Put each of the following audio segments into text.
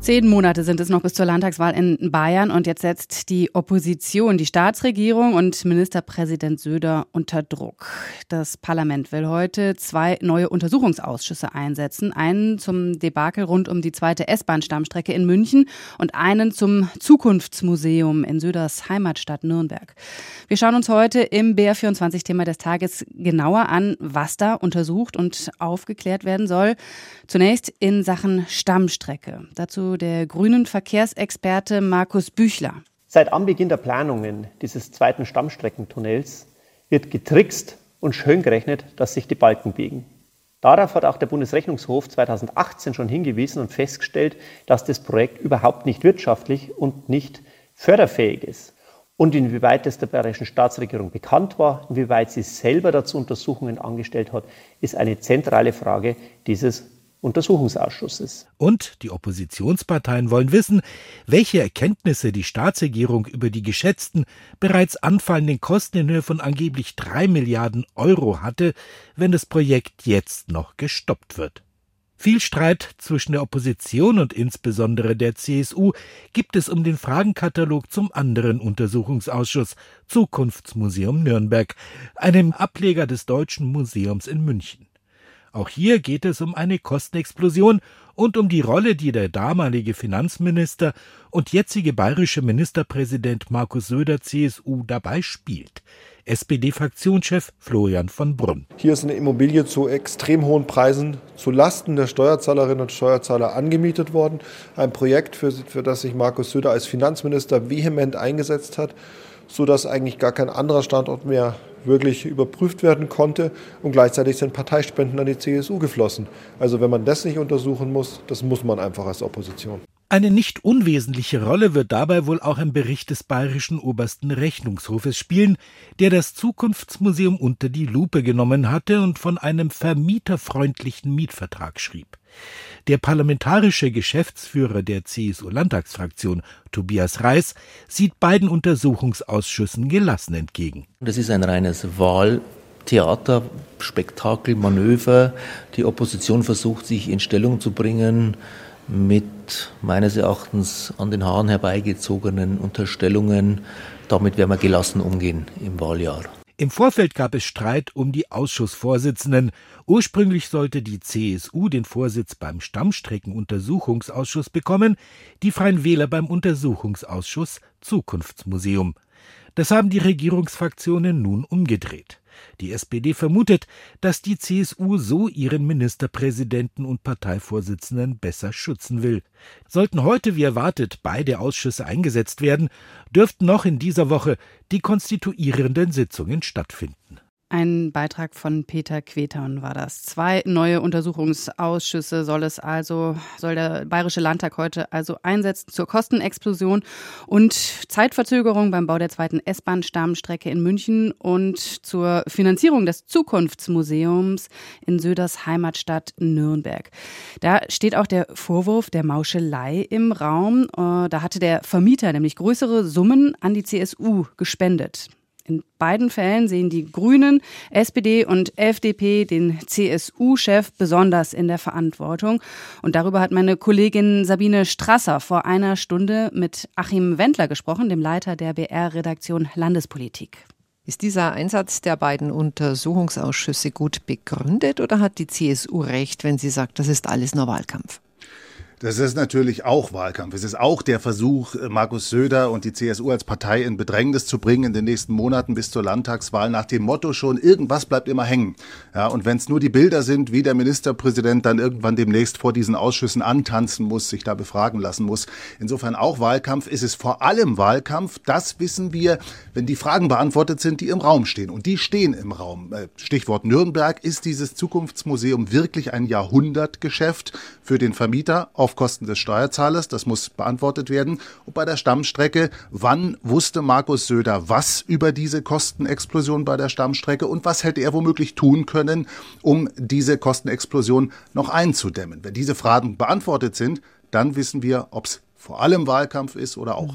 Zehn Monate sind es noch bis zur Landtagswahl in Bayern und jetzt setzt die Opposition, die Staatsregierung und Ministerpräsident Söder unter Druck. Das Parlament will heute zwei neue Untersuchungsausschüsse einsetzen. Einen zum Debakel rund um die zweite S-Bahn-Stammstrecke in München und einen zum Zukunftsmuseum in Söders Heimatstadt Nürnberg. Wir schauen uns heute im BR24-Thema des Tages genauer an, was da untersucht und aufgeklärt werden soll. Zunächst in Sachen Stammstrecke. Dazu der grünen Verkehrsexperte Markus Büchler. Seit Anbeginn der Planungen dieses zweiten Stammstreckentunnels wird getrickst und schön gerechnet, dass sich die Balken biegen. Darauf hat auch der Bundesrechnungshof 2018 schon hingewiesen und festgestellt, dass das Projekt überhaupt nicht wirtschaftlich und nicht förderfähig ist. Und inwieweit es der bayerischen Staatsregierung bekannt war, inwieweit sie selber dazu Untersuchungen angestellt hat, ist eine zentrale Frage dieses Untersuchungsausschusses. Und die Oppositionsparteien wollen wissen, welche Erkenntnisse die Staatsregierung über die geschätzten, bereits anfallenden Kosten in Höhe von angeblich drei Milliarden Euro hatte, wenn das Projekt jetzt noch gestoppt wird. Viel Streit zwischen der Opposition und insbesondere der CSU gibt es um den Fragenkatalog zum anderen Untersuchungsausschuss Zukunftsmuseum Nürnberg, einem Ableger des Deutschen Museums in München. Auch hier geht es um eine Kostenexplosion und um die Rolle, die der damalige Finanzminister und jetzige bayerische Ministerpräsident Markus Söder CSU dabei spielt. SPD-Fraktionschef Florian von Brunn. Hier ist eine Immobilie zu extrem hohen Preisen zu Lasten der Steuerzahlerinnen und Steuerzahler angemietet worden. Ein Projekt, für, für das sich Markus Söder als Finanzminister vehement eingesetzt hat, sodass eigentlich gar kein anderer Standort mehr wirklich überprüft werden konnte und gleichzeitig sind Parteispenden an die CSU geflossen. Also wenn man das nicht untersuchen muss, das muss man einfach als Opposition. Eine nicht unwesentliche Rolle wird dabei wohl auch ein Bericht des bayerischen obersten Rechnungshofes spielen, der das Zukunftsmuseum unter die Lupe genommen hatte und von einem vermieterfreundlichen Mietvertrag schrieb. Der parlamentarische Geschäftsführer der CSU-Landtagsfraktion, Tobias Reis, sieht beiden Untersuchungsausschüssen gelassen entgegen. Das ist ein reines Wahltheater, Spektakel, Manöver. Die Opposition versucht, sich in Stellung zu bringen mit meines Erachtens an den Haaren herbeigezogenen Unterstellungen. Damit werden wir gelassen umgehen im Wahljahr. Im Vorfeld gab es Streit um die Ausschussvorsitzenden. Ursprünglich sollte die CSU den Vorsitz beim Stammstreckenuntersuchungsausschuss bekommen, die Freien Wähler beim Untersuchungsausschuss Zukunftsmuseum. Das haben die Regierungsfraktionen nun umgedreht. Die SPD vermutet, dass die CSU so ihren Ministerpräsidenten und Parteivorsitzenden besser schützen will. Sollten heute wie erwartet beide Ausschüsse eingesetzt werden, dürften noch in dieser Woche die konstituierenden Sitzungen stattfinden. Ein Beitrag von Peter Queton war das. Zwei neue Untersuchungsausschüsse soll es also, soll der Bayerische Landtag heute also einsetzen zur Kostenexplosion und Zeitverzögerung beim Bau der zweiten S-Bahn-Stammstrecke in München und zur Finanzierung des Zukunftsmuseums in Söders Heimatstadt Nürnberg. Da steht auch der Vorwurf der Mauschelei im Raum. Äh, da hatte der Vermieter nämlich größere Summen an die CSU gespendet. In beiden Fällen sehen die Grünen, SPD und FDP den CSU-Chef besonders in der Verantwortung. Und darüber hat meine Kollegin Sabine Strasser vor einer Stunde mit Achim Wendler gesprochen, dem Leiter der BR-Redaktion Landespolitik. Ist dieser Einsatz der beiden Untersuchungsausschüsse gut begründet oder hat die CSU recht, wenn sie sagt, das ist alles nur Wahlkampf? Das ist natürlich auch Wahlkampf. Es ist auch der Versuch, Markus Söder und die CSU als Partei in Bedrängnis zu bringen in den nächsten Monaten bis zur Landtagswahl nach dem Motto schon, irgendwas bleibt immer hängen. Ja, und wenn es nur die Bilder sind, wie der Ministerpräsident dann irgendwann demnächst vor diesen Ausschüssen antanzen muss, sich da befragen lassen muss. Insofern auch Wahlkampf. Ist es vor allem Wahlkampf. Das wissen wir, wenn die Fragen beantwortet sind, die im Raum stehen. Und die stehen im Raum. Äh, Stichwort Nürnberg. Ist dieses Zukunftsmuseum wirklich ein Jahrhundertgeschäft für den Vermieter auf auf Kosten des Steuerzahlers. Das muss beantwortet werden. Und bei der Stammstrecke, wann wusste Markus Söder was über diese Kostenexplosion bei der Stammstrecke und was hätte er womöglich tun können, um diese Kostenexplosion noch einzudämmen? Wenn diese Fragen beantwortet sind, dann wissen wir, ob es vor allem Wahlkampf ist oder auch.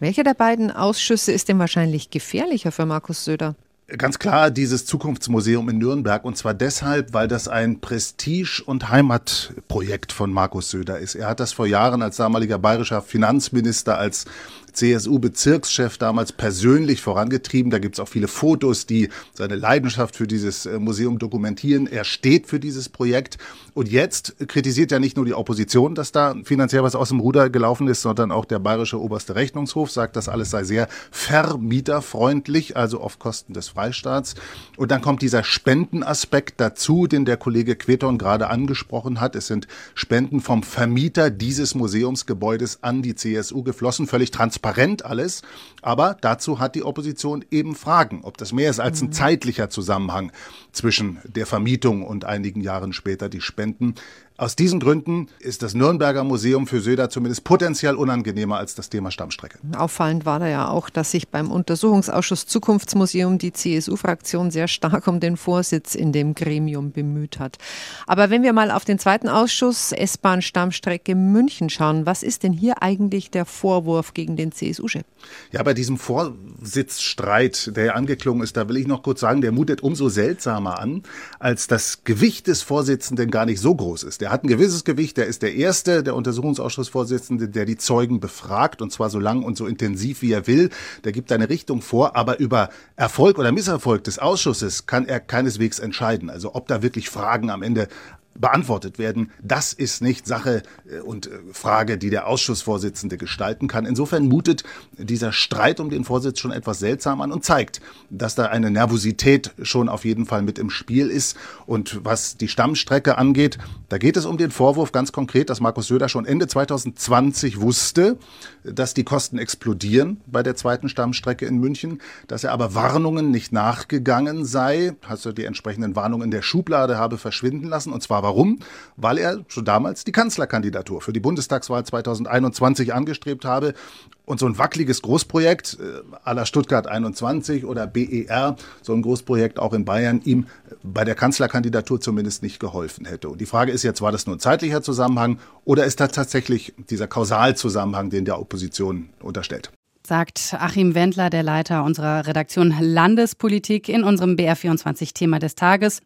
Welcher der beiden Ausschüsse ist denn wahrscheinlich gefährlicher für Markus Söder? Ganz klar dieses Zukunftsmuseum in Nürnberg und zwar deshalb, weil das ein Prestige- und Heimatprojekt von Markus Söder ist. Er hat das vor Jahren als damaliger bayerischer Finanzminister, als CSU-Bezirkschef damals persönlich vorangetrieben. Da gibt es auch viele Fotos, die seine Leidenschaft für dieses äh, Museum dokumentieren. Er steht für dieses Projekt. Und jetzt kritisiert ja nicht nur die Opposition, dass da finanziell was aus dem Ruder gelaufen ist, sondern auch der bayerische oberste Rechnungshof sagt, das alles sei sehr vermieterfreundlich, also auf Kosten des Freistaats. Und dann kommt dieser Spendenaspekt dazu, den der Kollege Queton gerade angesprochen hat. Es sind Spenden vom Vermieter dieses Museumsgebäudes an die CSU geflossen, völlig transparent transparent alles. Aber dazu hat die Opposition eben Fragen, ob das mehr ist als ein mhm. zeitlicher Zusammenhang zwischen der Vermietung und einigen Jahren später die Spenden. Aus diesen Gründen ist das Nürnberger Museum für Söder zumindest potenziell unangenehmer als das Thema Stammstrecke. Auffallend war da ja auch, dass sich beim Untersuchungsausschuss Zukunftsmuseum die CSU-Fraktion sehr stark um den Vorsitz in dem Gremium bemüht hat. Aber wenn wir mal auf den zweiten Ausschuss S-Bahn-Stammstrecke München schauen, was ist denn hier eigentlich der Vorwurf gegen den CSU-Chef? Ja, bei diesem Vorsitzstreit, der angeklungen ist, da will ich noch kurz sagen, der mutet umso seltsamer an, als das Gewicht des Vorsitzenden gar nicht so groß ist. Der hat ein gewisses Gewicht, der ist der erste, der Untersuchungsausschussvorsitzende, der die Zeugen befragt und zwar so lang und so intensiv wie er will. Der gibt eine Richtung vor, aber über Erfolg oder Misserfolg des Ausschusses kann er keineswegs entscheiden. Also ob da wirklich Fragen am Ende beantwortet werden. Das ist nicht Sache äh, und äh, Frage, die der Ausschussvorsitzende gestalten kann. Insofern mutet dieser Streit um den Vorsitz schon etwas seltsam an und zeigt, dass da eine Nervosität schon auf jeden Fall mit im Spiel ist. Und was die Stammstrecke angeht, da geht es um den Vorwurf ganz konkret, dass Markus Söder schon Ende 2020 wusste, dass die Kosten explodieren bei der zweiten Stammstrecke in München, dass er aber Warnungen nicht nachgegangen sei, also die entsprechenden Warnungen in der Schublade habe verschwinden lassen und zwar Warum? Weil er schon damals die Kanzlerkandidatur für die Bundestagswahl 2021 angestrebt habe und so ein wackeliges Großprojekt äh, aller Stuttgart 21 oder BER, so ein Großprojekt auch in Bayern, ihm bei der Kanzlerkandidatur zumindest nicht geholfen hätte. Und die Frage ist jetzt, war das nur ein zeitlicher Zusammenhang oder ist da tatsächlich dieser Kausalzusammenhang, den der Opposition unterstellt? sagt Achim Wendler, der Leiter unserer Redaktion Landespolitik in unserem BR24 Thema des Tages.